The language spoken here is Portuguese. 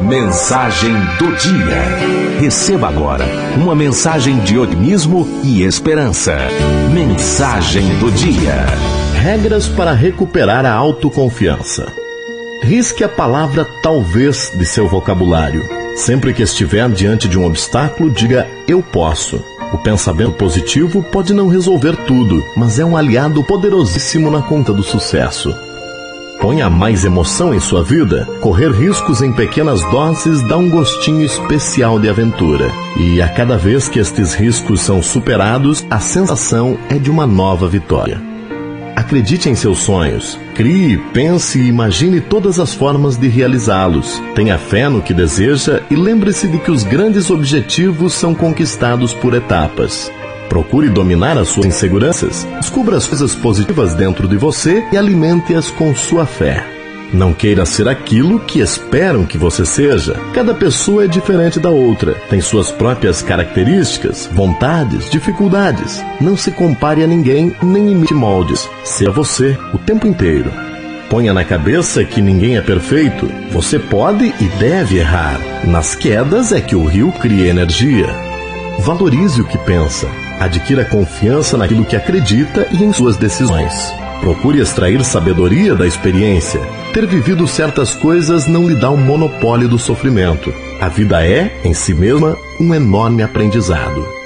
Mensagem do dia. Receba agora uma mensagem de otimismo e esperança. Mensagem do dia. Regras para recuperar a autoconfiança. Risque a palavra talvez de seu vocabulário. Sempre que estiver diante de um obstáculo, diga eu posso. O pensamento positivo pode não resolver tudo, mas é um aliado poderosíssimo na conta do sucesso. Ponha mais emoção em sua vida. Correr riscos em pequenas doses dá um gostinho especial de aventura. E a cada vez que estes riscos são superados, a sensação é de uma nova vitória. Acredite em seus sonhos. Crie, pense e imagine todas as formas de realizá-los. Tenha fé no que deseja e lembre-se de que os grandes objetivos são conquistados por etapas. Procure dominar as suas inseguranças, descubra as coisas positivas dentro de você e alimente-as com sua fé. Não queira ser aquilo que esperam que você seja. Cada pessoa é diferente da outra, tem suas próprias características, vontades, dificuldades. Não se compare a ninguém nem imite moldes. Seja você o tempo inteiro. Ponha na cabeça que ninguém é perfeito. Você pode e deve errar. Nas quedas é que o rio cria energia. Valorize o que pensa. Adquira confiança naquilo que acredita e em suas decisões. Procure extrair sabedoria da experiência. Ter vivido certas coisas não lhe dá o um monopólio do sofrimento. A vida é, em si mesma, um enorme aprendizado.